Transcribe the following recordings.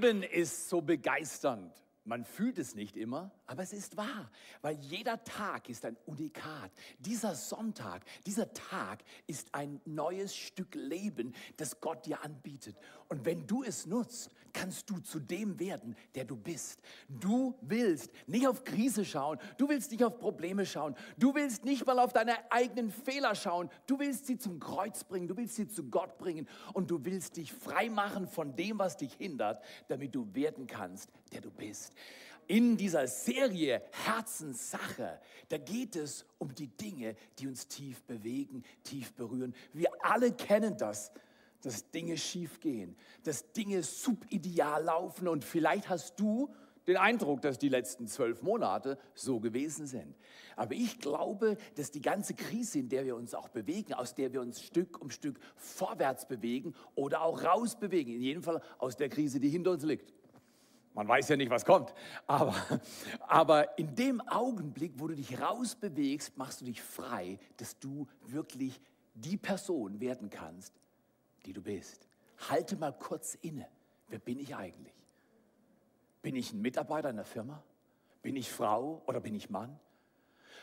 Leben ist so begeisternd. Man fühlt es nicht immer, aber es ist wahr, weil jeder Tag ist ein Unikat. Dieser Sonntag, dieser Tag ist ein neues Stück Leben, das Gott dir anbietet. Und wenn du es nutzt, kannst du zu dem werden, der du bist. Du willst nicht auf Krise schauen, du willst nicht auf Probleme schauen, du willst nicht mal auf deine eigenen Fehler schauen, du willst sie zum Kreuz bringen, du willst sie zu Gott bringen und du willst dich frei machen von dem, was dich hindert, damit du werden kannst, der du bist in dieser Serie Herzenssache, da geht es um die Dinge, die uns tief bewegen, tief berühren. Wir alle kennen das, dass Dinge schiefgehen, dass Dinge subideal laufen und vielleicht hast du den Eindruck, dass die letzten zwölf Monate so gewesen sind. Aber ich glaube, dass die ganze Krise, in der wir uns auch bewegen, aus der wir uns Stück um Stück vorwärts bewegen oder auch rausbewegen, in jedem Fall aus der Krise, die hinter uns liegt, man weiß ja nicht, was kommt. Aber, aber in dem Augenblick, wo du dich rausbewegst, machst du dich frei, dass du wirklich die Person werden kannst, die du bist. Halte mal kurz inne. Wer bin ich eigentlich? Bin ich ein Mitarbeiter in der Firma? Bin ich Frau oder bin ich Mann?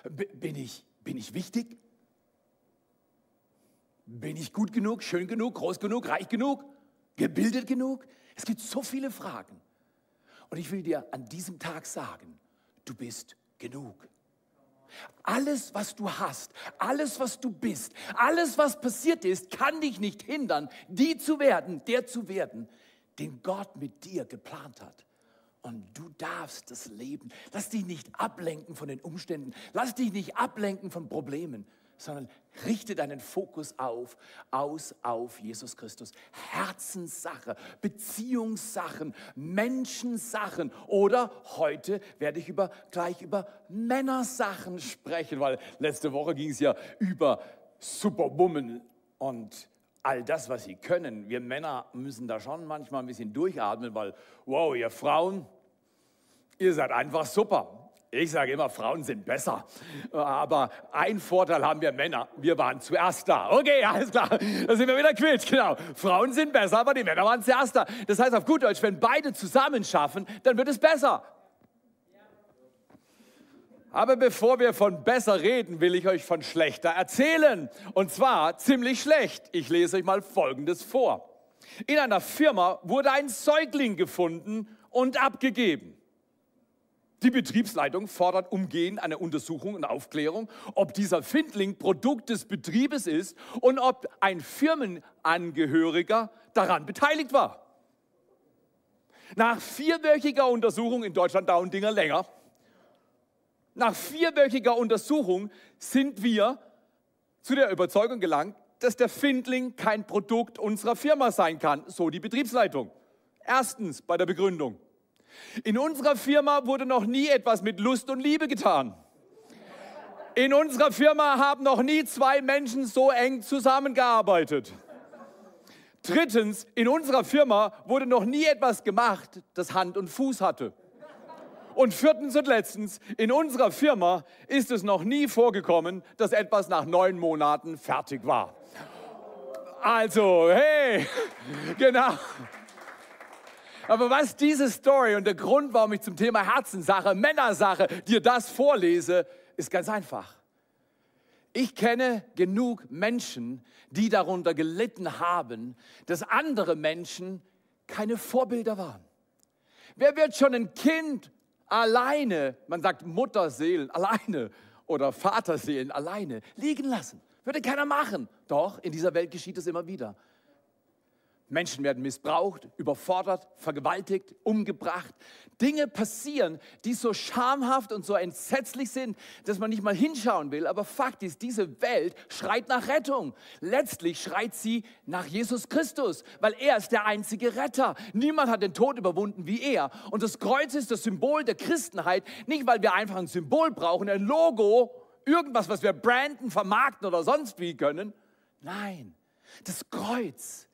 Bin ich, bin ich wichtig? Bin ich gut genug, schön genug, groß genug, reich genug, gebildet genug? Es gibt so viele Fragen. Und ich will dir an diesem Tag sagen, du bist genug. Alles, was du hast, alles, was du bist, alles, was passiert ist, kann dich nicht hindern, die zu werden, der zu werden, den Gott mit dir geplant hat. Und du darfst das Leben. Lass dich nicht ablenken von den Umständen. Lass dich nicht ablenken von Problemen sondern richte deinen Fokus auf, aus auf Jesus Christus. Herzenssache, Beziehungssachen, Menschensachen oder heute werde ich über, gleich über Männersachen sprechen, weil letzte Woche ging es ja über Superwoman und all das, was sie können. Wir Männer müssen da schon manchmal ein bisschen durchatmen, weil, wow, ihr Frauen, ihr seid einfach super. Ich sage immer, Frauen sind besser. Aber ein Vorteil haben wir Männer. Wir waren zuerst da. Okay, alles klar. Da sind wir wieder quitt. Genau. Frauen sind besser, aber die Männer waren zuerst da. Das heißt auf gut Deutsch, wenn beide zusammen schaffen, dann wird es besser. Aber bevor wir von besser reden, will ich euch von schlechter erzählen. Und zwar ziemlich schlecht. Ich lese euch mal Folgendes vor. In einer Firma wurde ein Säugling gefunden und abgegeben. Die Betriebsleitung fordert umgehend eine Untersuchung und Aufklärung, ob dieser Findling Produkt des Betriebes ist und ob ein Firmenangehöriger daran beteiligt war. Nach vierwöchiger Untersuchung, in Deutschland dauern Dinge länger, nach vierwöchiger Untersuchung sind wir zu der Überzeugung gelangt, dass der Findling kein Produkt unserer Firma sein kann, so die Betriebsleitung. Erstens bei der Begründung. In unserer Firma wurde noch nie etwas mit Lust und Liebe getan. In unserer Firma haben noch nie zwei Menschen so eng zusammengearbeitet. Drittens, in unserer Firma wurde noch nie etwas gemacht, das Hand und Fuß hatte. Und viertens und letztens, in unserer Firma ist es noch nie vorgekommen, dass etwas nach neun Monaten fertig war. Also, hey, genau. Aber was diese Story und der Grund, warum ich zum Thema Herzenssache, Männersache dir das vorlese, ist ganz einfach. Ich kenne genug Menschen, die darunter gelitten haben, dass andere Menschen keine Vorbilder waren. Wer wird schon ein Kind alleine, man sagt Mutterseelen alleine oder Vaterseelen alleine liegen lassen? Würde keiner machen. Doch, in dieser Welt geschieht es immer wieder. Menschen werden missbraucht, überfordert, vergewaltigt, umgebracht. Dinge passieren, die so schamhaft und so entsetzlich sind, dass man nicht mal hinschauen will. Aber Fakt ist, diese Welt schreit nach Rettung. Letztlich schreit sie nach Jesus Christus, weil er ist der einzige Retter. Niemand hat den Tod überwunden wie er. Und das Kreuz ist das Symbol der Christenheit, nicht weil wir einfach ein Symbol brauchen, ein Logo, irgendwas, was wir branden, vermarkten oder sonst wie können. Nein, das Kreuz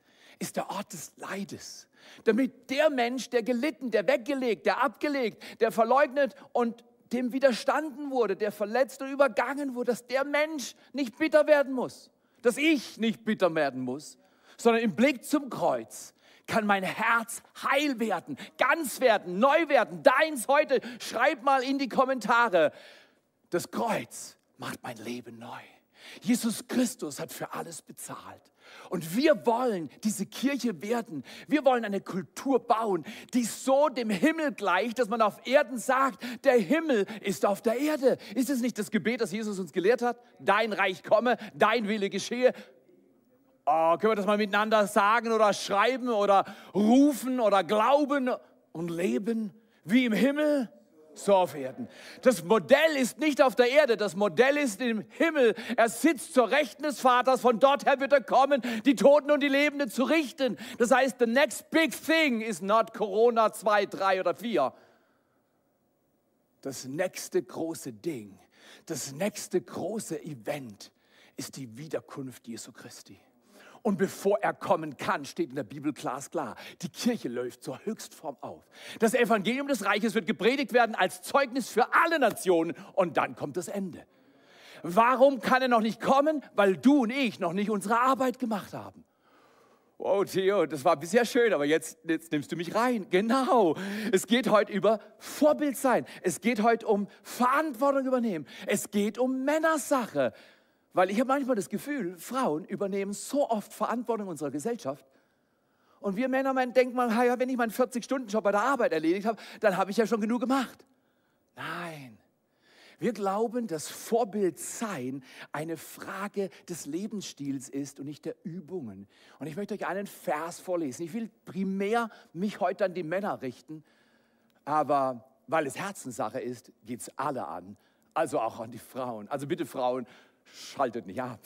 ist der Ort des Leides. Damit der Mensch, der gelitten, der weggelegt, der abgelegt, der verleugnet und dem widerstanden wurde, der verletzt und übergangen wurde, dass der Mensch nicht bitter werden muss, dass ich nicht bitter werden muss, sondern im Blick zum Kreuz kann mein Herz heil werden, ganz werden, neu werden. Deins heute. Schreib mal in die Kommentare. Das Kreuz macht mein Leben neu. Jesus Christus hat für alles bezahlt. Und wir wollen diese Kirche werden. Wir wollen eine Kultur bauen, die so dem Himmel gleicht, dass man auf Erden sagt, der Himmel ist auf der Erde. Ist es nicht das Gebet, das Jesus uns gelehrt hat? Dein Reich komme, dein Wille geschehe. Oh, können wir das mal miteinander sagen oder schreiben oder rufen oder glauben und leben wie im Himmel? So auf Erden. Das Modell ist nicht auf der Erde, das Modell ist im Himmel. Er sitzt zur Rechten des Vaters, von dort her wird er kommen, die Toten und die Lebenden zu richten. Das heißt, the next big thing is not Corona 2, 3 oder 4. Das nächste große Ding, das nächste große Event ist die Wiederkunft Jesu Christi. Und bevor er kommen kann, steht in der Bibel glasklar, die Kirche läuft zur Höchstform auf. Das Evangelium des Reiches wird gepredigt werden als Zeugnis für alle Nationen und dann kommt das Ende. Warum kann er noch nicht kommen? Weil du und ich noch nicht unsere Arbeit gemacht haben. Oh, Theo, das war bisher schön, aber jetzt, jetzt nimmst du mich rein. Genau. Es geht heute über Vorbild sein. Es geht heute um Verantwortung übernehmen. Es geht um Männersache. Weil ich habe manchmal das Gefühl, Frauen übernehmen so oft Verantwortung in unserer Gesellschaft. Und wir Männer denken mal, ja, wenn ich meinen 40-Stunden-Job bei der Arbeit erledigt habe, dann habe ich ja schon genug gemacht. Nein. Wir glauben, dass Vorbild sein eine Frage des Lebensstils ist und nicht der Übungen. Und ich möchte euch einen Vers vorlesen. Ich will primär mich heute an die Männer richten, aber weil es Herzenssache ist, geht es alle an. Also auch an die Frauen. Also bitte Frauen, schaltet nicht ab,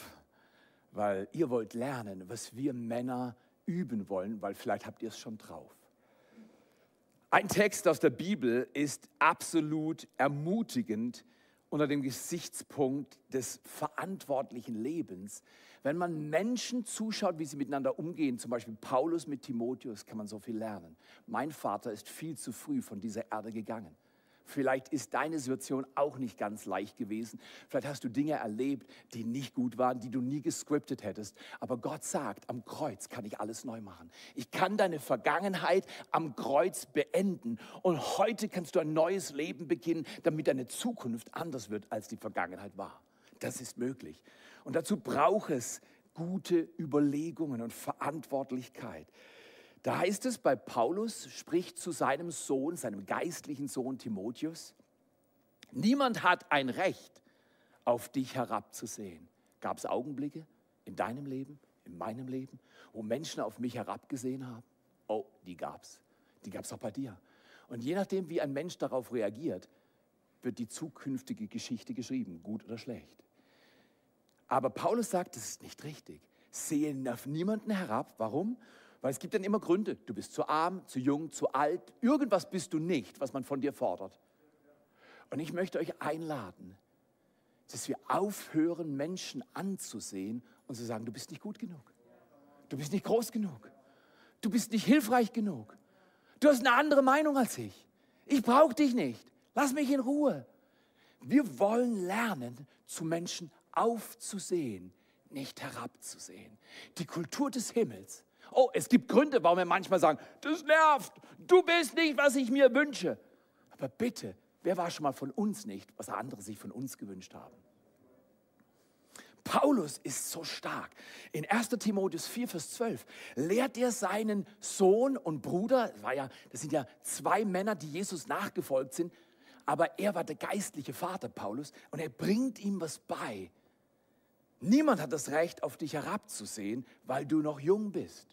weil ihr wollt lernen, was wir Männer üben wollen, weil vielleicht habt ihr es schon drauf. Ein Text aus der Bibel ist absolut ermutigend unter dem Gesichtspunkt des verantwortlichen Lebens. Wenn man Menschen zuschaut, wie sie miteinander umgehen, zum Beispiel Paulus mit Timotheus, kann man so viel lernen. Mein Vater ist viel zu früh von dieser Erde gegangen. Vielleicht ist deine Situation auch nicht ganz leicht gewesen. Vielleicht hast du Dinge erlebt, die nicht gut waren, die du nie gescriptet hättest. Aber Gott sagt, am Kreuz kann ich alles neu machen. Ich kann deine Vergangenheit am Kreuz beenden. Und heute kannst du ein neues Leben beginnen, damit deine Zukunft anders wird, als die Vergangenheit war. Das ist möglich. Und dazu braucht es gute Überlegungen und Verantwortlichkeit. Da heißt es bei Paulus, spricht zu seinem Sohn, seinem geistlichen Sohn Timotheus, niemand hat ein Recht, auf dich herabzusehen. Gab es Augenblicke in deinem Leben, in meinem Leben, wo Menschen auf mich herabgesehen haben? Oh, die gab es. Die gab es auch bei dir. Und je nachdem, wie ein Mensch darauf reagiert, wird die zukünftige Geschichte geschrieben, gut oder schlecht. Aber Paulus sagt, das ist nicht richtig. Sehe auf niemanden herab. Warum? Weil es gibt dann immer Gründe. Du bist zu arm, zu jung, zu alt. Irgendwas bist du nicht, was man von dir fordert. Und ich möchte euch einladen, dass wir aufhören, Menschen anzusehen und zu sagen, du bist nicht gut genug. Du bist nicht groß genug. Du bist nicht hilfreich genug. Du hast eine andere Meinung als ich. Ich brauche dich nicht. Lass mich in Ruhe. Wir wollen lernen, zu Menschen aufzusehen, nicht herabzusehen. Die Kultur des Himmels Oh, es gibt Gründe, warum wir manchmal sagen, das nervt, du bist nicht, was ich mir wünsche. Aber bitte, wer war schon mal von uns nicht, was andere sich von uns gewünscht haben? Paulus ist so stark. In 1 Timotheus 4, Vers 12 lehrt er seinen Sohn und Bruder, das, war ja, das sind ja zwei Männer, die Jesus nachgefolgt sind, aber er war der geistliche Vater Paulus und er bringt ihm was bei. Niemand hat das Recht, auf dich herabzusehen, weil du noch jung bist.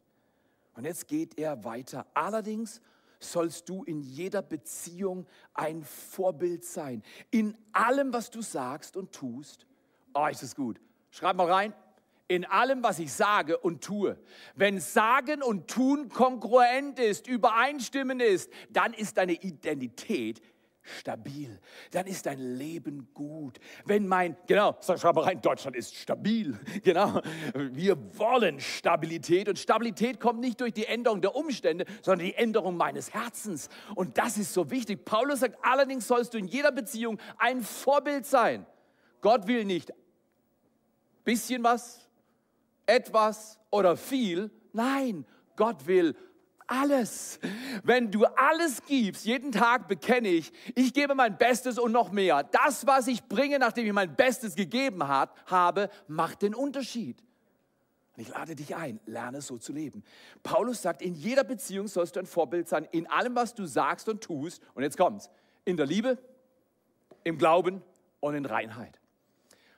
Und jetzt geht er weiter. Allerdings sollst du in jeder Beziehung ein Vorbild sein. In allem, was du sagst und tust. Oh, ist das gut. Schreib mal rein. In allem, was ich sage und tue. Wenn Sagen und Tun kongruent ist, übereinstimmend ist, dann ist deine Identität stabil, dann ist dein Leben gut. Wenn mein, genau, mal rein, Deutschland ist stabil, genau. Wir wollen Stabilität und Stabilität kommt nicht durch die Änderung der Umstände, sondern die Änderung meines Herzens. Und das ist so wichtig. Paulus sagt, allerdings sollst du in jeder Beziehung ein Vorbild sein. Gott will nicht bisschen was, etwas oder viel. Nein, Gott will alles. Wenn du alles gibst, jeden Tag bekenne ich, ich gebe mein Bestes und noch mehr. Das, was ich bringe, nachdem ich mein Bestes gegeben hat, habe, macht den Unterschied. Und ich lade dich ein, lerne so zu leben. Paulus sagt, in jeder Beziehung sollst du ein Vorbild sein, in allem, was du sagst und tust. Und jetzt kommt's. In der Liebe, im Glauben und in Reinheit.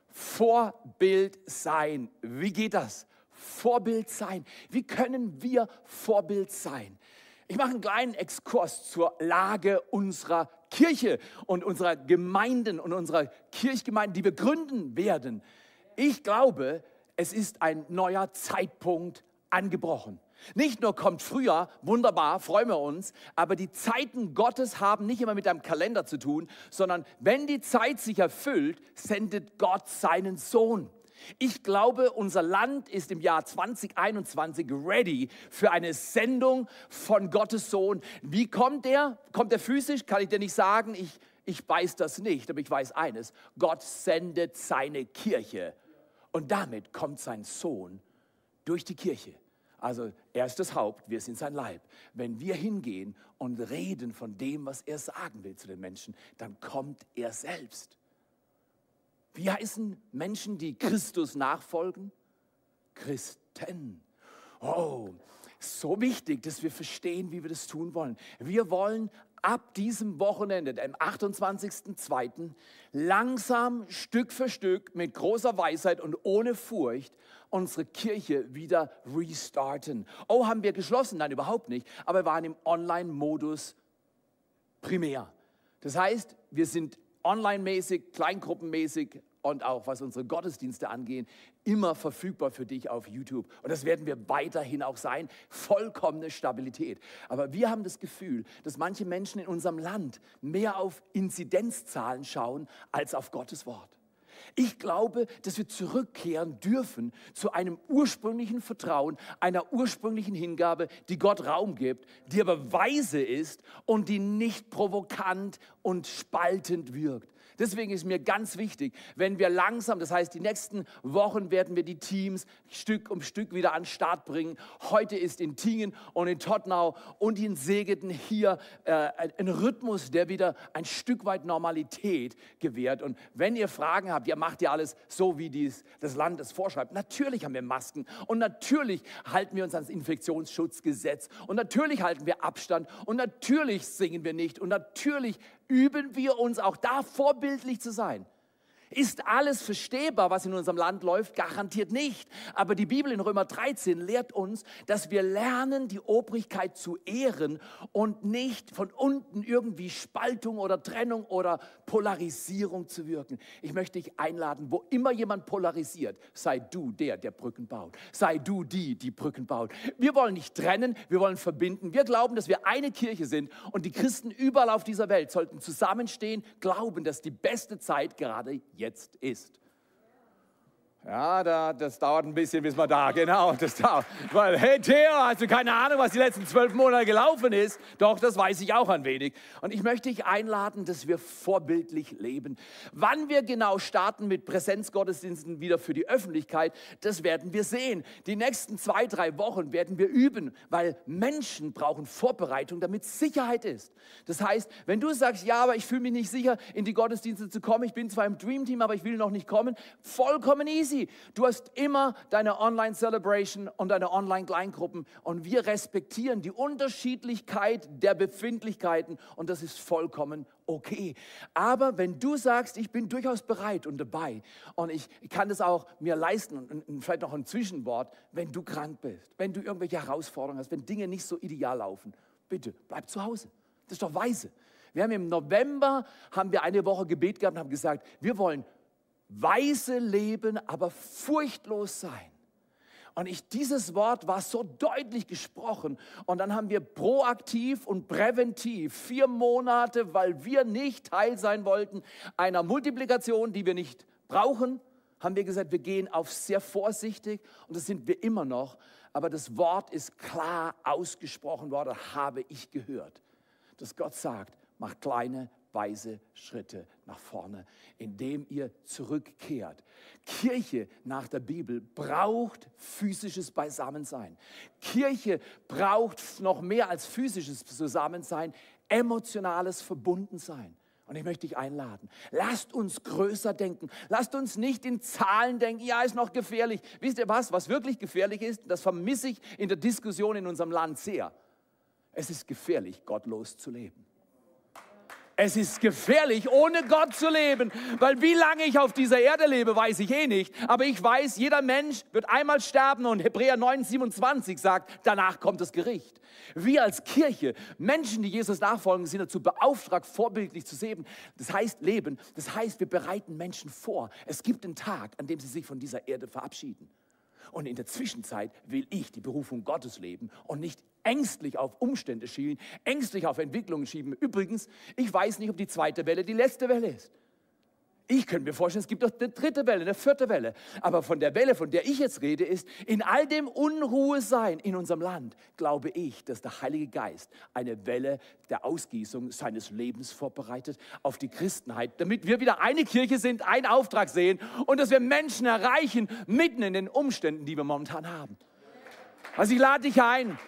Vorbild sein. Wie geht das? Vorbild sein. Wie können wir Vorbild sein? Ich mache einen kleinen Exkurs zur Lage unserer Kirche und unserer Gemeinden und unserer Kirchgemeinden, die wir gründen werden. Ich glaube, es ist ein neuer Zeitpunkt angebrochen. Nicht nur kommt früher, wunderbar, freuen wir uns, aber die Zeiten Gottes haben nicht immer mit einem Kalender zu tun, sondern wenn die Zeit sich erfüllt, sendet Gott seinen Sohn. Ich glaube, unser Land ist im Jahr 2021 ready für eine Sendung von Gottes Sohn. Wie kommt er? Kommt er physisch? Kann ich dir nicht sagen. Ich, ich weiß das nicht, aber ich weiß eines. Gott sendet seine Kirche und damit kommt sein Sohn durch die Kirche. Also er ist das Haupt, wir sind sein Leib. Wenn wir hingehen und reden von dem, was er sagen will zu den Menschen, dann kommt er selbst. Wie heißen Menschen, die Christus nachfolgen? Christen. Oh, so wichtig, dass wir verstehen, wie wir das tun wollen. Wir wollen ab diesem Wochenende, dem 28.02., langsam, Stück für Stück, mit großer Weisheit und ohne Furcht unsere Kirche wieder restarten. Oh, haben wir geschlossen? Nein, überhaupt nicht. Aber wir waren im Online-Modus primär. Das heißt, wir sind online-mäßig, kleingruppenmäßig und auch was unsere Gottesdienste angehen, immer verfügbar für dich auf YouTube. Und das werden wir weiterhin auch sein. Vollkommene Stabilität. Aber wir haben das Gefühl, dass manche Menschen in unserem Land mehr auf Inzidenzzahlen schauen als auf Gottes Wort. Ich glaube, dass wir zurückkehren dürfen zu einem ursprünglichen Vertrauen, einer ursprünglichen Hingabe, die Gott Raum gibt, die aber weise ist und die nicht provokant und spaltend wirkt. Deswegen ist mir ganz wichtig, wenn wir langsam, das heißt, die nächsten Wochen werden wir die Teams Stück um Stück wieder an den Start bringen. Heute ist in Tingen und in Tottenau und in Segeten hier äh, ein Rhythmus, der wieder ein Stück weit Normalität gewährt. Und wenn ihr Fragen habt, ihr macht ja alles so, wie dies, das Land es vorschreibt. Natürlich haben wir Masken und natürlich halten wir uns ans Infektionsschutzgesetz und natürlich halten wir Abstand und natürlich singen wir nicht und natürlich üben wir uns auch da vorbildlich zu sein. Ist alles verstehbar, was in unserem Land läuft? Garantiert nicht. Aber die Bibel in Römer 13 lehrt uns, dass wir lernen, die Obrigkeit zu ehren und nicht von unten irgendwie Spaltung oder Trennung oder Polarisierung zu wirken. Ich möchte dich einladen, wo immer jemand polarisiert, sei du der, der Brücken baut. Sei du die, die Brücken baut. Wir wollen nicht trennen, wir wollen verbinden. Wir glauben, dass wir eine Kirche sind und die Christen überall auf dieser Welt sollten zusammenstehen, glauben, dass die beste Zeit gerade jetzt ist. Ja, da, das dauert ein bisschen, bis man da, genau, das dauert. Weil, hey Theo, hast du keine Ahnung, was die letzten zwölf Monate gelaufen ist? Doch, das weiß ich auch ein wenig. Und ich möchte dich einladen, dass wir vorbildlich leben. Wann wir genau starten mit Präsenzgottesdiensten wieder für die Öffentlichkeit, das werden wir sehen. Die nächsten zwei, drei Wochen werden wir üben, weil Menschen brauchen Vorbereitung, damit Sicherheit ist. Das heißt, wenn du sagst, ja, aber ich fühle mich nicht sicher, in die Gottesdienste zu kommen, ich bin zwar im Dream Team, aber ich will noch nicht kommen, vollkommen easy easy. Du hast immer deine Online-Celebration und deine Online-Kleingruppen und wir respektieren die Unterschiedlichkeit der Befindlichkeiten und das ist vollkommen okay. Aber wenn du sagst, ich bin durchaus bereit und dabei und ich, kann das auch mir leisten und, und vielleicht noch ein Zwischenwort, wenn du krank bist, wenn du irgendwelche Herausforderungen hast, wenn Dinge nicht so ideal laufen, bitte bleib zu Hause. Das ist doch weise. Wir haben im November haben wir eine Woche Gebet gehabt und haben gesagt, wir wollen weise leben, aber furchtlos sein. Und ich, dieses Wort war so deutlich gesprochen. Und dann haben wir proaktiv und präventiv vier Monate, weil wir nicht Teil sein wollten einer Multiplikation, die wir nicht brauchen, haben wir gesagt, wir gehen auf sehr vorsichtig und das sind wir immer noch. Aber das Wort ist klar ausgesprochen worden, habe ich gehört, dass Gott sagt, mach kleine weise Schritte nach vorne, indem ihr zurückkehrt. Kirche nach der Bibel braucht physisches Beisammensein. Kirche braucht noch mehr als physisches Zusammensein, emotionales Verbundensein. Und ich möchte dich einladen. Lasst uns größer denken. Lasst uns nicht in Zahlen denken. Ja, ist noch gefährlich. Wisst ihr was? Was wirklich gefährlich ist, das vermisse ich in der Diskussion in unserem Land sehr. Es ist gefährlich, gottlos zu leben. Es ist gefährlich, ohne Gott zu leben, weil wie lange ich auf dieser Erde lebe, weiß ich eh nicht. Aber ich weiß, jeder Mensch wird einmal sterben und Hebräer 9, 27 sagt, danach kommt das Gericht. Wir als Kirche, Menschen, die Jesus nachfolgen, sind dazu beauftragt, vorbildlich zu leben. Das heißt leben, das heißt, wir bereiten Menschen vor. Es gibt einen Tag, an dem sie sich von dieser Erde verabschieden. Und in der Zwischenzeit will ich die Berufung Gottes leben und nicht ängstlich auf Umstände schielen, ängstlich auf Entwicklungen schieben. Übrigens, ich weiß nicht, ob die zweite Welle die letzte Welle ist. Ich könnte mir vorstellen, es gibt doch eine dritte Welle, eine vierte Welle. Aber von der Welle, von der ich jetzt rede, ist, in all dem Unruhesein in unserem Land, glaube ich, dass der Heilige Geist eine Welle der Ausgießung seines Lebens vorbereitet auf die Christenheit, damit wir wieder eine Kirche sind, einen Auftrag sehen und dass wir Menschen erreichen, mitten in den Umständen, die wir momentan haben. Also ich lade dich ein.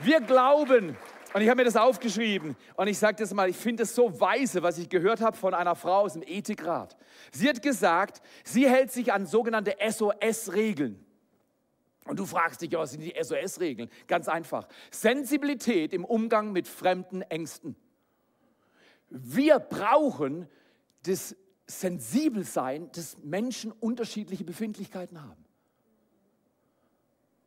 Wir glauben, und ich habe mir das aufgeschrieben und ich sage das mal, ich finde es so weise, was ich gehört habe von einer Frau aus dem Ethikrat. Sie hat gesagt, sie hält sich an sogenannte SOS-Regeln. Und du fragst dich, was sind die SOS-Regeln? Ganz einfach. Sensibilität im Umgang mit fremden Ängsten. Wir brauchen das Sensibelsein, dass Menschen unterschiedliche Befindlichkeiten haben.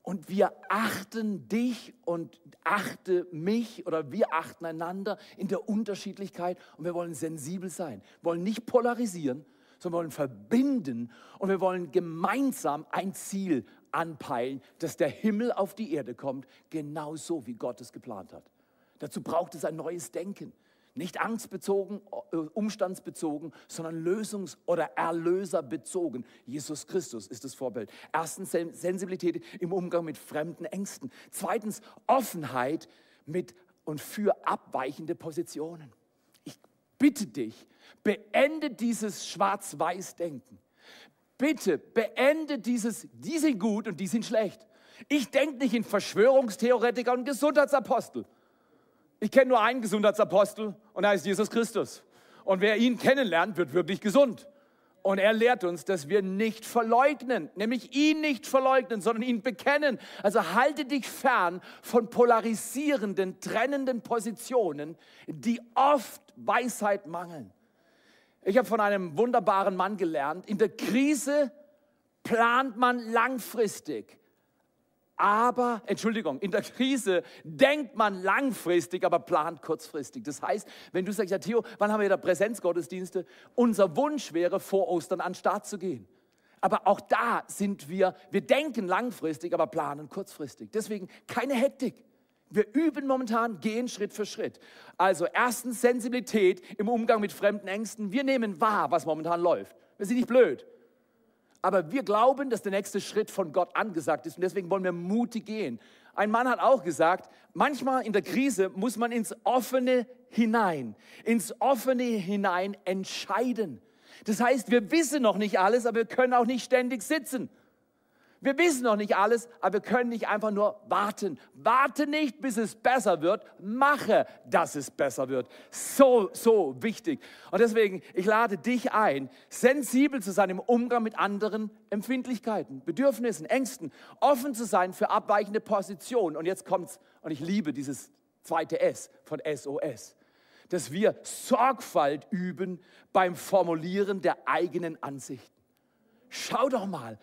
Und wir achten dich und achte mich oder wir achten einander in der Unterschiedlichkeit und wir wollen sensibel sein, wollen nicht polarisieren, sondern wollen verbinden und wir wollen gemeinsam ein Ziel anpeilen, dass der Himmel auf die Erde kommt, genauso wie Gott es geplant hat. Dazu braucht es ein neues Denken. Nicht angstbezogen, äh, umstandsbezogen, sondern lösungs- oder erlöserbezogen. Jesus Christus ist das Vorbild. Erstens Sensibilität im Umgang mit fremden Ängsten. Zweitens Offenheit mit und für abweichende Positionen. Ich bitte dich, beende dieses Schwarz-Weiß-Denken. Bitte beende dieses, die sind gut und die sind schlecht. Ich denke nicht in Verschwörungstheoretiker und Gesundheitsapostel. Ich kenne nur einen Gesundheitsapostel und er heißt Jesus Christus. Und wer ihn kennenlernt, wird wirklich gesund. Und er lehrt uns, dass wir nicht verleugnen, nämlich ihn nicht verleugnen, sondern ihn bekennen. Also halte dich fern von polarisierenden, trennenden Positionen, die oft Weisheit mangeln. Ich habe von einem wunderbaren Mann gelernt, in der Krise plant man langfristig. Aber, Entschuldigung, in der Krise denkt man langfristig, aber plant kurzfristig. Das heißt, wenn du sagst, ja Theo, wann haben wir wieder Präsenzgottesdienste? Unser Wunsch wäre, vor Ostern an den Start zu gehen. Aber auch da sind wir, wir denken langfristig, aber planen kurzfristig. Deswegen keine Hektik. Wir üben momentan, gehen Schritt für Schritt. Also erstens Sensibilität im Umgang mit fremden Ängsten. Wir nehmen wahr, was momentan läuft. Wir sind nicht blöd. Aber wir glauben, dass der nächste Schritt von Gott angesagt ist und deswegen wollen wir mutig gehen. Ein Mann hat auch gesagt, manchmal in der Krise muss man ins offene hinein, ins offene hinein entscheiden. Das heißt, wir wissen noch nicht alles, aber wir können auch nicht ständig sitzen. Wir wissen noch nicht alles, aber wir können nicht einfach nur warten. Warte nicht, bis es besser wird. Mache, dass es besser wird. So, so wichtig. Und deswegen, ich lade dich ein, sensibel zu sein im Umgang mit anderen Empfindlichkeiten, Bedürfnissen, Ängsten, offen zu sein für abweichende Positionen. Und jetzt kommt's, und ich liebe dieses zweite S von SOS dass wir Sorgfalt üben beim Formulieren der eigenen Ansichten. Schau doch mal,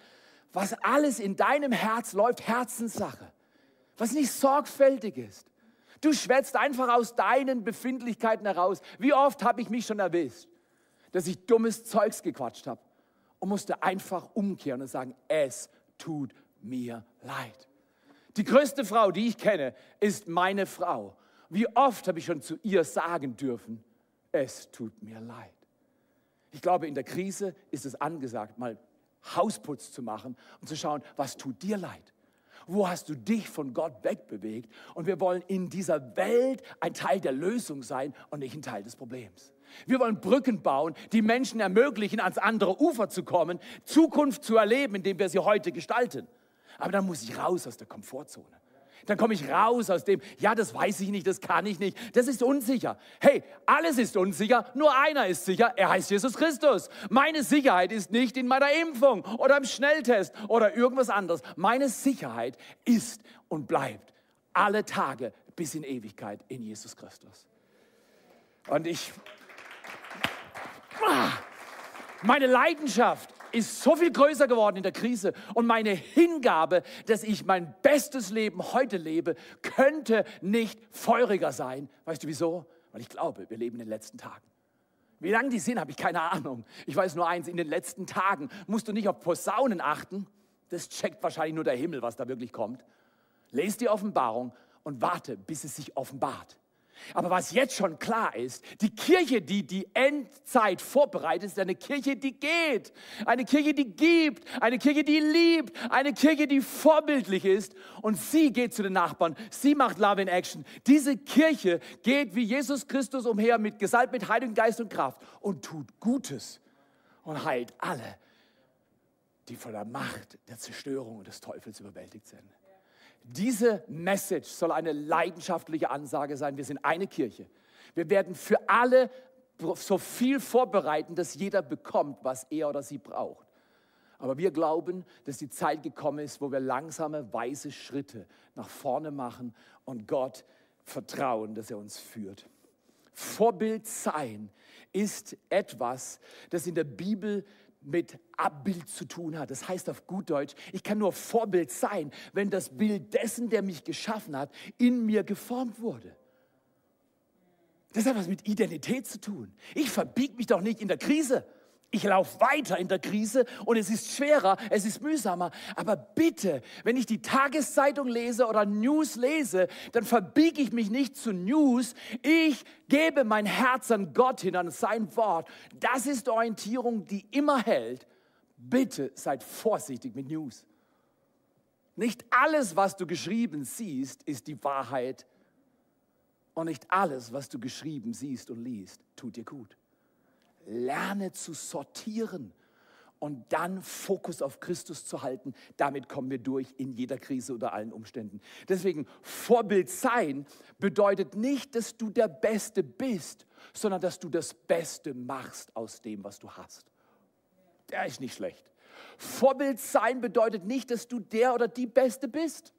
was alles in deinem Herz läuft, Herzenssache, was nicht sorgfältig ist. Du schwätzt einfach aus deinen Befindlichkeiten heraus. Wie oft habe ich mich schon erwischt, dass ich dummes Zeugs gequatscht habe und musste einfach umkehren und sagen, es tut mir leid. Die größte Frau, die ich kenne, ist meine Frau. Wie oft habe ich schon zu ihr sagen dürfen, es tut mir leid. Ich glaube, in der Krise ist es angesagt, mal Hausputz zu machen und zu schauen, was tut dir leid? Wo hast du dich von Gott wegbewegt? Und wir wollen in dieser Welt ein Teil der Lösung sein und nicht ein Teil des Problems. Wir wollen Brücken bauen, die Menschen ermöglichen, ans andere Ufer zu kommen, Zukunft zu erleben, indem wir sie heute gestalten. Aber dann muss ich raus aus der Komfortzone. Dann komme ich raus aus dem, ja, das weiß ich nicht, das kann ich nicht, das ist unsicher. Hey, alles ist unsicher, nur einer ist sicher, er heißt Jesus Christus. Meine Sicherheit ist nicht in meiner Impfung oder im Schnelltest oder irgendwas anderes. Meine Sicherheit ist und bleibt alle Tage bis in Ewigkeit in Jesus Christus. Und ich, ah, meine Leidenschaft ist so viel größer geworden in der Krise und meine Hingabe, dass ich mein bestes Leben heute lebe, könnte nicht feuriger sein. Weißt du wieso? Weil ich glaube, wir leben in den letzten Tagen. Wie lange die sind, habe ich keine Ahnung. Ich weiß nur eins, in den letzten Tagen musst du nicht auf Posaunen achten. Das checkt wahrscheinlich nur der Himmel, was da wirklich kommt. Lest die Offenbarung und warte, bis es sich offenbart. Aber was jetzt schon klar ist, die Kirche, die die Endzeit vorbereitet, ist eine Kirche, die geht, eine Kirche, die gibt, eine Kirche, die liebt, eine Kirche, die vorbildlich ist. Und sie geht zu den Nachbarn, sie macht Love in Action. Diese Kirche geht wie Jesus Christus umher mit Gesalbt mit Heiligen Geist und Kraft und tut Gutes und heilt alle, die von der Macht der Zerstörung und des Teufels überwältigt sind. Diese Message soll eine leidenschaftliche Ansage sein. Wir sind eine Kirche. Wir werden für alle so viel vorbereiten, dass jeder bekommt, was er oder sie braucht. Aber wir glauben, dass die Zeit gekommen ist, wo wir langsame, weise Schritte nach vorne machen und Gott vertrauen, dass er uns führt. Vorbild sein ist etwas, das in der Bibel mit Abbild zu tun hat. Das heißt auf gut Deutsch, ich kann nur Vorbild sein, wenn das Bild dessen, der mich geschaffen hat, in mir geformt wurde. Das hat was mit Identität zu tun. Ich verbieg mich doch nicht in der Krise. Ich laufe weiter in der Krise und es ist schwerer, es ist mühsamer. Aber bitte, wenn ich die Tageszeitung lese oder News lese, dann verbiege ich mich nicht zu News. Ich gebe mein Herz an Gott hin, an sein Wort. Das ist Orientierung, die immer hält. Bitte seid vorsichtig mit News. Nicht alles, was du geschrieben siehst, ist die Wahrheit. Und nicht alles, was du geschrieben siehst und liest, tut dir gut lerne zu sortieren und dann Fokus auf Christus zu halten. Damit kommen wir durch in jeder Krise oder allen Umständen. Deswegen Vorbild sein bedeutet nicht, dass du der Beste bist, sondern dass du das Beste machst aus dem, was du hast. Der ist nicht schlecht. Vorbild sein bedeutet nicht, dass du der oder die Beste bist.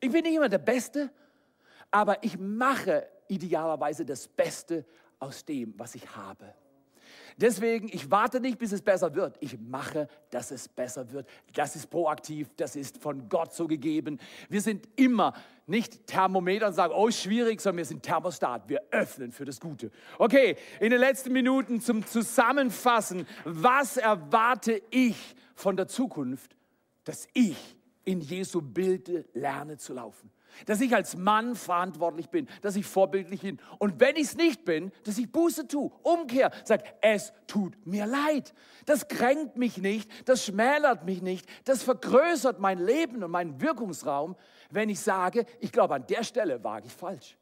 Ich bin nicht immer der Beste, aber ich mache idealerweise das Beste aus dem, was ich habe. Deswegen, ich warte nicht, bis es besser wird. Ich mache, dass es besser wird. Das ist proaktiv, das ist von Gott so gegeben. Wir sind immer nicht Thermometer und sagen, oh, schwierig, sondern wir sind Thermostat. Wir öffnen für das Gute. Okay, in den letzten Minuten zum Zusammenfassen. Was erwarte ich von der Zukunft, dass ich in Jesu Bilde lerne zu laufen? Dass ich als Mann verantwortlich bin, dass ich vorbildlich bin. Und wenn ich es nicht bin, dass ich Buße tue, umkehr, sage, es tut mir leid. Das kränkt mich nicht, das schmälert mich nicht, das vergrößert mein Leben und meinen Wirkungsraum, wenn ich sage, ich glaube, an der Stelle wage ich falsch.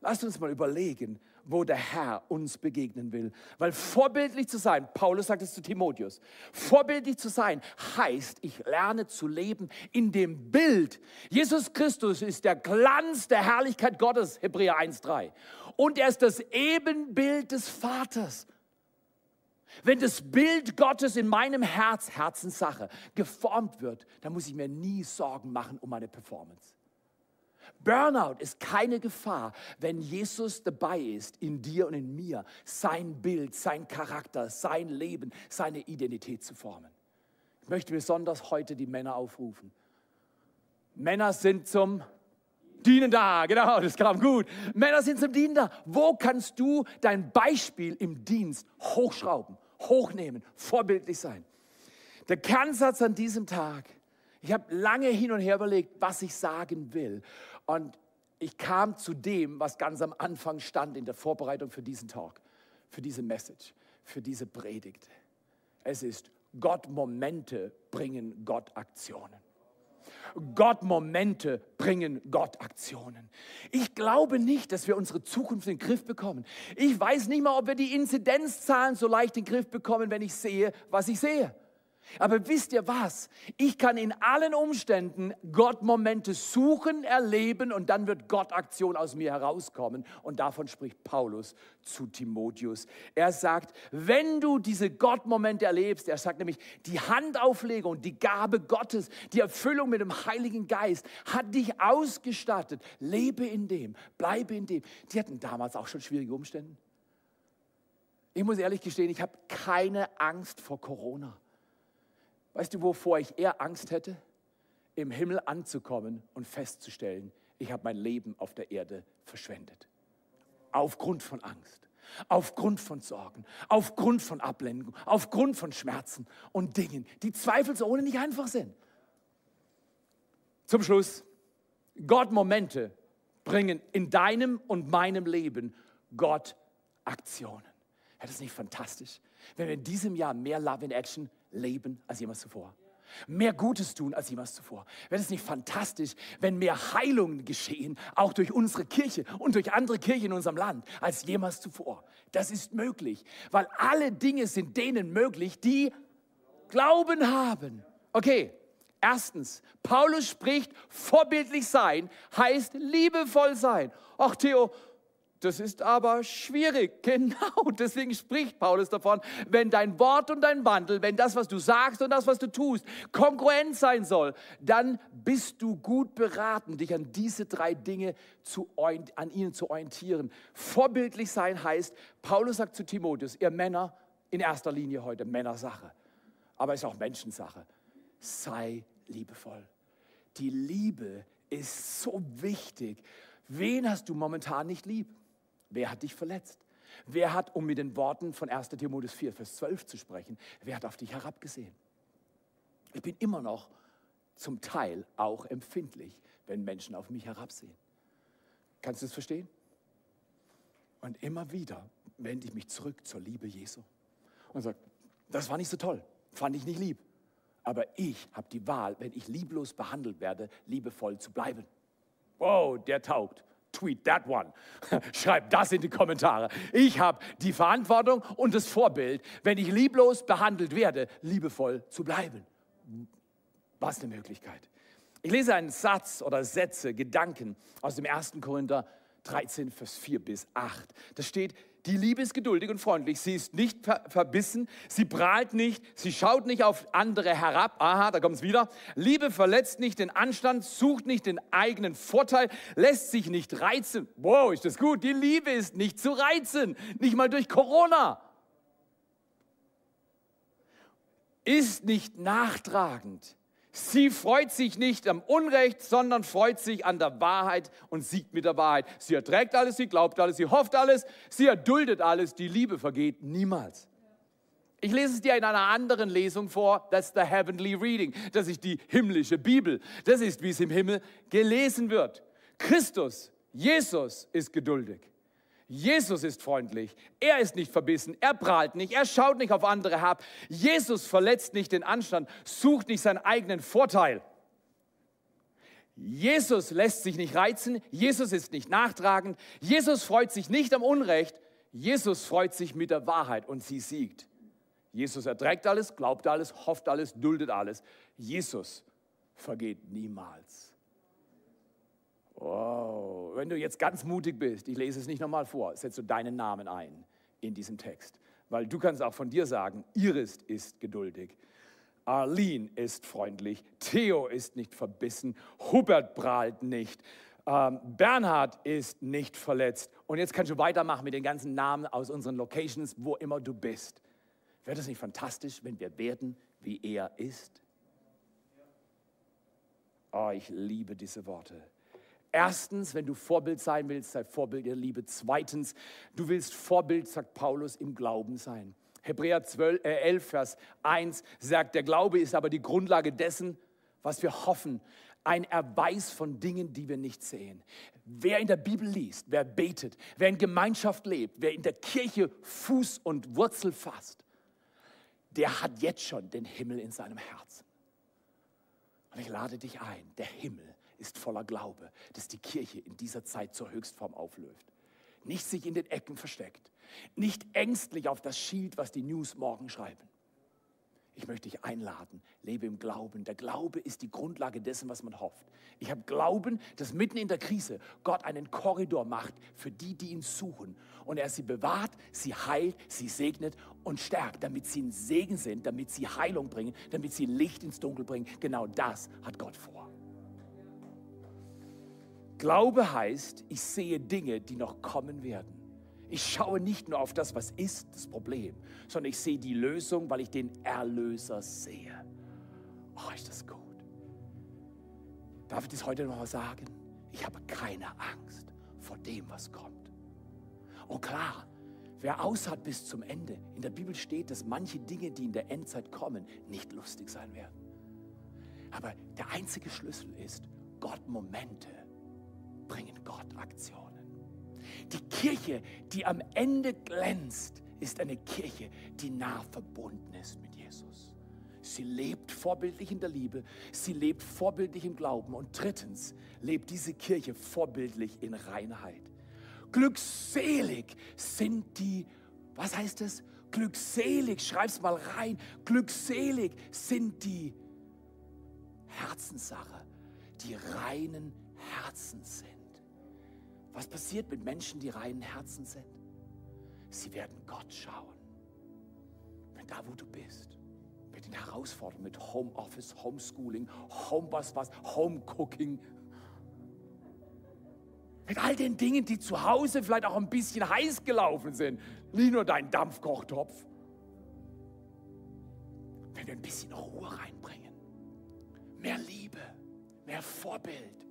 Lasst uns mal überlegen, wo der Herr uns begegnen will. Weil vorbildlich zu sein, Paulus sagt es zu Timotheus, vorbildlich zu sein heißt, ich lerne zu leben in dem Bild. Jesus Christus ist der Glanz der Herrlichkeit Gottes, Hebräer 1.3. Und er ist das Ebenbild des Vaters. Wenn das Bild Gottes in meinem Herz, Herzenssache, geformt wird, dann muss ich mir nie Sorgen machen um meine Performance. Burnout ist keine Gefahr, wenn Jesus dabei ist, in dir und in mir, sein Bild, sein Charakter, sein Leben, seine Identität zu formen. Ich möchte besonders heute die Männer aufrufen. Männer sind zum Dienen da, genau, das kam gut. Männer sind zum Dienen da. Wo kannst du dein Beispiel im Dienst hochschrauben, hochnehmen, vorbildlich sein? Der Kernsatz an diesem Tag, ich habe lange hin und her überlegt, was ich sagen will. Und ich kam zu dem, was ganz am Anfang stand in der Vorbereitung für diesen Talk, für diese Message, für diese Predigt. Es ist Gott Momente bringen Gott Aktionen. Gott-Momente bringen Gott-Aktionen. Ich glaube nicht, dass wir unsere Zukunft in den Griff bekommen. Ich weiß nicht mal, ob wir die Inzidenzzahlen so leicht in den Griff bekommen, wenn ich sehe, was ich sehe. Aber wisst ihr was? Ich kann in allen Umständen Gott-Momente suchen, erleben und dann wird Gott-Aktion aus mir herauskommen. Und davon spricht Paulus zu Timotheus. Er sagt, wenn du diese Gott-Momente erlebst, er sagt nämlich, die Handauflegung, die Gabe Gottes, die Erfüllung mit dem Heiligen Geist hat dich ausgestattet. Lebe in dem, bleibe in dem. Die hatten damals auch schon schwierige Umstände. Ich muss ehrlich gestehen, ich habe keine Angst vor Corona. Weißt du, wovor ich eher Angst hätte? Im Himmel anzukommen und festzustellen, ich habe mein Leben auf der Erde verschwendet. Aufgrund von Angst, aufgrund von Sorgen, aufgrund von Ablenkung, aufgrund von Schmerzen und Dingen, die zweifelsohne nicht einfach sind. Zum Schluss, Gott-Momente bringen in deinem und meinem Leben Gott Aktionen. Ja, das ist nicht fantastisch, wenn wir in diesem Jahr mehr Love in Action leben als jemals zuvor. Mehr Gutes tun als jemals zuvor. Wäre es nicht fantastisch, wenn mehr Heilungen geschehen, auch durch unsere Kirche und durch andere Kirchen in unserem Land, als jemals zuvor? Das ist möglich, weil alle Dinge sind denen möglich, die Glauben haben. Okay, erstens, Paulus spricht, vorbildlich sein heißt liebevoll sein. Ach Theo, das ist aber schwierig. Genau, deswegen spricht Paulus davon, wenn dein Wort und dein Wandel, wenn das, was du sagst und das, was du tust, kongruent sein soll, dann bist du gut beraten, dich an diese drei Dinge zu, an ihnen zu orientieren. Vorbildlich sein heißt, Paulus sagt zu Timotheus, ihr Männer, in erster Linie heute Männersache, aber ist auch Menschensache, sei liebevoll. Die Liebe ist so wichtig. Wen hast du momentan nicht lieb? Wer hat dich verletzt? Wer hat, um mit den Worten von 1 Timotheus 4, Vers 12 zu sprechen, wer hat auf dich herabgesehen? Ich bin immer noch zum Teil auch empfindlich, wenn Menschen auf mich herabsehen. Kannst du es verstehen? Und immer wieder wende ich mich zurück zur Liebe Jesu und sage, das war nicht so toll, fand ich nicht lieb. Aber ich habe die Wahl, wenn ich lieblos behandelt werde, liebevoll zu bleiben. Wow, der taugt tweet that one. Schreib das in die Kommentare. Ich habe die Verantwortung und das Vorbild, wenn ich lieblos behandelt werde, liebevoll zu bleiben. Was eine Möglichkeit. Ich lese einen Satz oder Sätze, Gedanken aus dem 1. Korinther 13, Vers 4 bis 8. Da steht, die Liebe ist geduldig und freundlich. Sie ist nicht ver verbissen. Sie prahlt nicht. Sie schaut nicht auf andere herab. Aha, da kommt es wieder. Liebe verletzt nicht den Anstand, sucht nicht den eigenen Vorteil, lässt sich nicht reizen. Wow, ist das gut. Die Liebe ist nicht zu reizen. Nicht mal durch Corona. Ist nicht nachtragend Sie freut sich nicht am Unrecht, sondern freut sich an der Wahrheit und siegt mit der Wahrheit. Sie erträgt alles, sie glaubt alles, sie hofft alles, sie erduldet alles. Die Liebe vergeht niemals. Ich lese es dir in einer anderen Lesung vor. Das ist the Heavenly Reading. Das ist die himmlische Bibel. Das ist, wie es im Himmel gelesen wird. Christus, Jesus ist geduldig. Jesus ist freundlich. Er ist nicht verbissen. Er prahlt nicht. Er schaut nicht auf andere herab. Jesus verletzt nicht den Anstand, sucht nicht seinen eigenen Vorteil. Jesus lässt sich nicht reizen. Jesus ist nicht nachtragend. Jesus freut sich nicht am Unrecht. Jesus freut sich mit der Wahrheit und sie siegt. Jesus erträgt alles, glaubt alles, hofft alles, duldet alles. Jesus vergeht niemals. Wow, wenn du jetzt ganz mutig bist, ich lese es nicht nochmal vor, setzt du deinen Namen ein in diesem Text. Weil du kannst auch von dir sagen, Iris ist geduldig, Arlene ist freundlich, Theo ist nicht verbissen, Hubert prahlt nicht, ähm, Bernhard ist nicht verletzt. Und jetzt kannst du weitermachen mit den ganzen Namen aus unseren Locations, wo immer du bist. Wäre das nicht fantastisch, wenn wir werden, wie er ist? Oh, ich liebe diese Worte. Erstens, wenn du Vorbild sein willst, sei Vorbild der Liebe. Zweitens, du willst Vorbild, sagt Paulus, im Glauben sein. Hebräer 12, äh 11, Vers 1 sagt, der Glaube ist aber die Grundlage dessen, was wir hoffen. Ein Erweis von Dingen, die wir nicht sehen. Wer in der Bibel liest, wer betet, wer in Gemeinschaft lebt, wer in der Kirche Fuß und Wurzel fasst, der hat jetzt schon den Himmel in seinem Herzen. Und ich lade dich ein, der Himmel ist voller Glaube, dass die Kirche in dieser Zeit zur Höchstform aufläuft. Nicht sich in den Ecken versteckt, nicht ängstlich auf das schielt, was die News morgen schreiben. Ich möchte dich einladen, lebe im Glauben. Der Glaube ist die Grundlage dessen, was man hofft. Ich habe Glauben, dass mitten in der Krise Gott einen Korridor macht für die, die ihn suchen. Und er sie bewahrt, sie heilt, sie segnet und stärkt, damit sie ein Segen sind, damit sie Heilung bringen, damit sie Licht ins Dunkel bringen. Genau das hat Gott vor. Glaube heißt, ich sehe Dinge, die noch kommen werden. Ich schaue nicht nur auf das, was ist, das Problem, sondern ich sehe die Lösung, weil ich den Erlöser sehe. Oh, ist das gut. Darf ich das heute noch mal sagen? Ich habe keine Angst vor dem, was kommt. Und klar, wer aushat bis zum Ende, in der Bibel steht, dass manche Dinge, die in der Endzeit kommen, nicht lustig sein werden. Aber der einzige Schlüssel ist, Gott Momente bringen Gott Aktionen. Die Kirche, die am Ende glänzt, ist eine Kirche, die nah verbunden ist mit Jesus. Sie lebt vorbildlich in der Liebe, sie lebt vorbildlich im Glauben und drittens lebt diese Kirche vorbildlich in Reinheit. Glückselig sind die, was heißt es? Glückselig, schreib's mal rein. Glückselig sind die Herzenssache, die reinen Herzens sind. Was passiert mit Menschen, die reinen Herzen sind? Sie werden Gott schauen. Wenn da, wo du bist, mit den Herausforderungen, mit Homeoffice, Homeschooling, Homebus, was, Homecooking, mit all den Dingen, die zu Hause vielleicht auch ein bisschen heiß gelaufen sind, nicht nur dein Dampfkochtopf. Wenn wir ein bisschen Ruhe reinbringen, mehr Liebe, mehr Vorbild,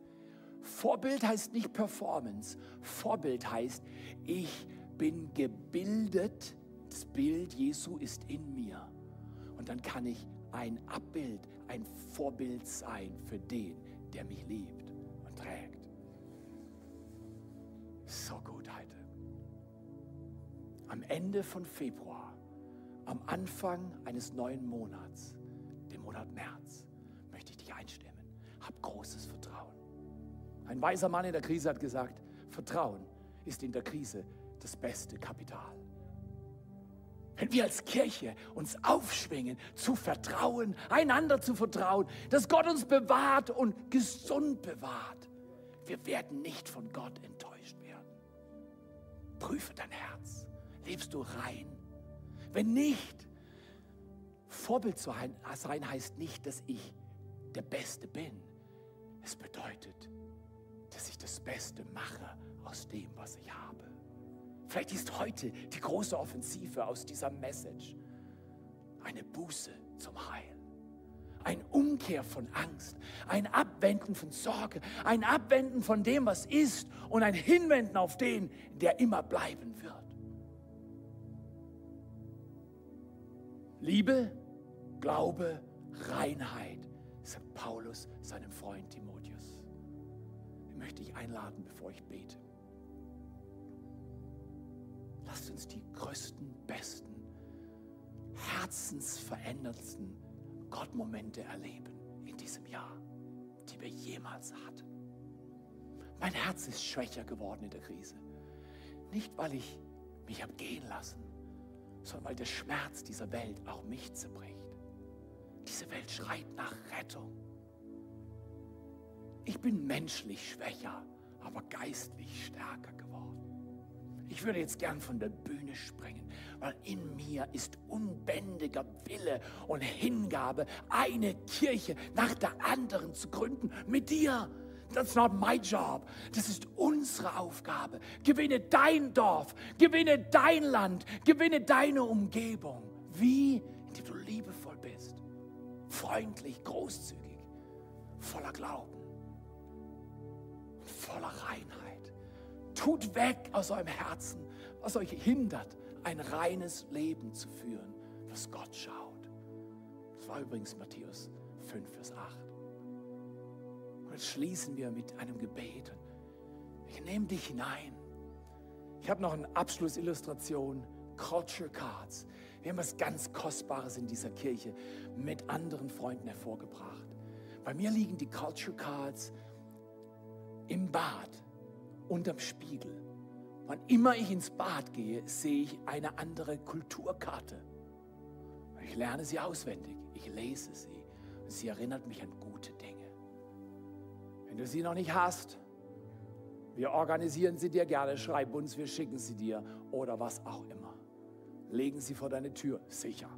Vorbild heißt nicht Performance. Vorbild heißt, ich bin gebildet, das Bild Jesu ist in mir. Und dann kann ich ein Abbild, ein Vorbild sein für den, der mich liebt und trägt. So gut heute. Am Ende von Februar, am Anfang eines neuen Monats, dem Monat März, möchte ich dich einstimmen. Hab großes Vertrauen. Ein weiser Mann in der Krise hat gesagt, Vertrauen ist in der Krise das beste Kapital. Wenn wir als Kirche uns aufschwingen, zu vertrauen, einander zu vertrauen, dass Gott uns bewahrt und gesund bewahrt, wir werden nicht von Gott enttäuscht werden. Prüfe dein Herz. Lebst du rein? Wenn nicht, Vorbild zu sein heißt nicht, dass ich der Beste bin. Es bedeutet, dass ich das Beste mache aus dem, was ich habe. Vielleicht ist heute die große Offensive aus dieser Message eine Buße zum Heil. Ein Umkehr von Angst, ein Abwenden von Sorge, ein Abwenden von dem, was ist und ein Hinwenden auf den, der immer bleiben wird. Liebe, Glaube, Reinheit, sagt Paulus seinem Freund Timotheus möchte ich einladen, bevor ich bete. Lasst uns die größten, besten, herzensveränderndsten Gottmomente erleben in diesem Jahr, die wir jemals hatten. Mein Herz ist schwächer geworden in der Krise. Nicht, weil ich mich habe gehen lassen, sondern weil der Schmerz dieser Welt auch mich zerbricht. Diese Welt schreit nach Rettung. Ich bin menschlich schwächer, aber geistlich stärker geworden. Ich würde jetzt gern von der Bühne springen, weil in mir ist unbändiger Wille und Hingabe, eine Kirche nach der anderen zu gründen mit dir. That's not my job. Das ist unsere Aufgabe. Gewinne dein Dorf, gewinne dein Land, gewinne deine Umgebung. Wie? Indem du liebevoll bist, freundlich, großzügig, voller Glauben voller Reinheit. Tut weg aus eurem Herzen, was euch hindert, ein reines Leben zu führen, was Gott schaut. Das war übrigens Matthäus 5, Vers 8. Und jetzt schließen wir mit einem Gebet. Ich nehme dich hinein. Ich habe noch eine Abschlussillustration, Culture Cards. Wir haben was ganz Kostbares in dieser Kirche mit anderen Freunden hervorgebracht. Bei mir liegen die Culture Cards im Bad, unterm Spiegel. Wann immer ich ins Bad gehe, sehe ich eine andere Kulturkarte. Ich lerne sie auswendig, ich lese sie. Und sie erinnert mich an gute Dinge. Wenn du sie noch nicht hast, wir organisieren sie dir gerne, schreib uns, wir schicken sie dir oder was auch immer. Legen sie vor deine Tür, sicher.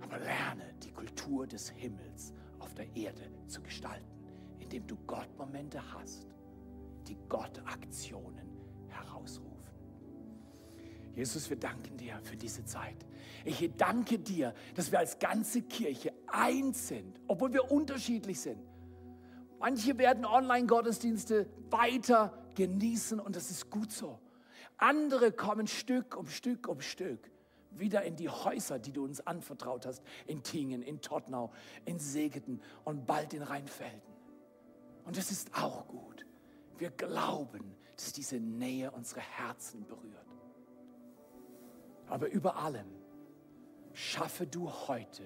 Aber lerne die Kultur des Himmels auf der Erde zu gestalten, indem du Gottmomente hast, die Gott-Aktionen herausrufen. Jesus, wir danken dir für diese Zeit. Ich danke dir, dass wir als ganze Kirche eins sind, obwohl wir unterschiedlich sind. Manche werden Online-Gottesdienste weiter genießen und das ist gut so. Andere kommen Stück um Stück um Stück wieder in die Häuser, die du uns anvertraut hast, in Tingen, in Tottnau, in Segeten und bald in Rheinfelden. Und das ist auch gut. Wir glauben, dass diese Nähe unsere Herzen berührt. Aber über allem schaffe du heute,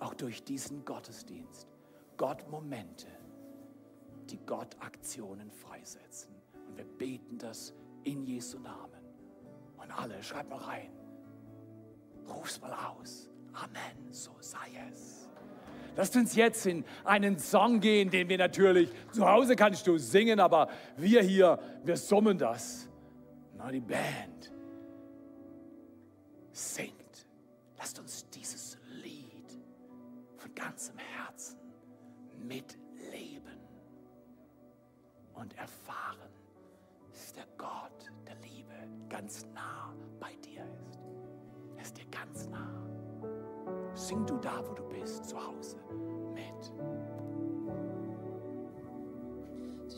auch durch diesen Gottesdienst, Gott Momente, die Gott Aktionen freisetzen. Und wir beten das in Jesu Namen. Und alle, schreibt mal rein. Ruf's mal aus. Amen, so sei es. Lasst uns jetzt in einen Song gehen, den wir natürlich, zu Hause kannst du singen, aber wir hier, wir summen das. Na, die Band singt. Lasst uns dieses Lied von ganzem Herzen mitleben und erfahren, dass der Gott der Liebe ganz nah bei dir ist ist dir ganz nah. Sing du da, wo du bist, zu Hause mit. Du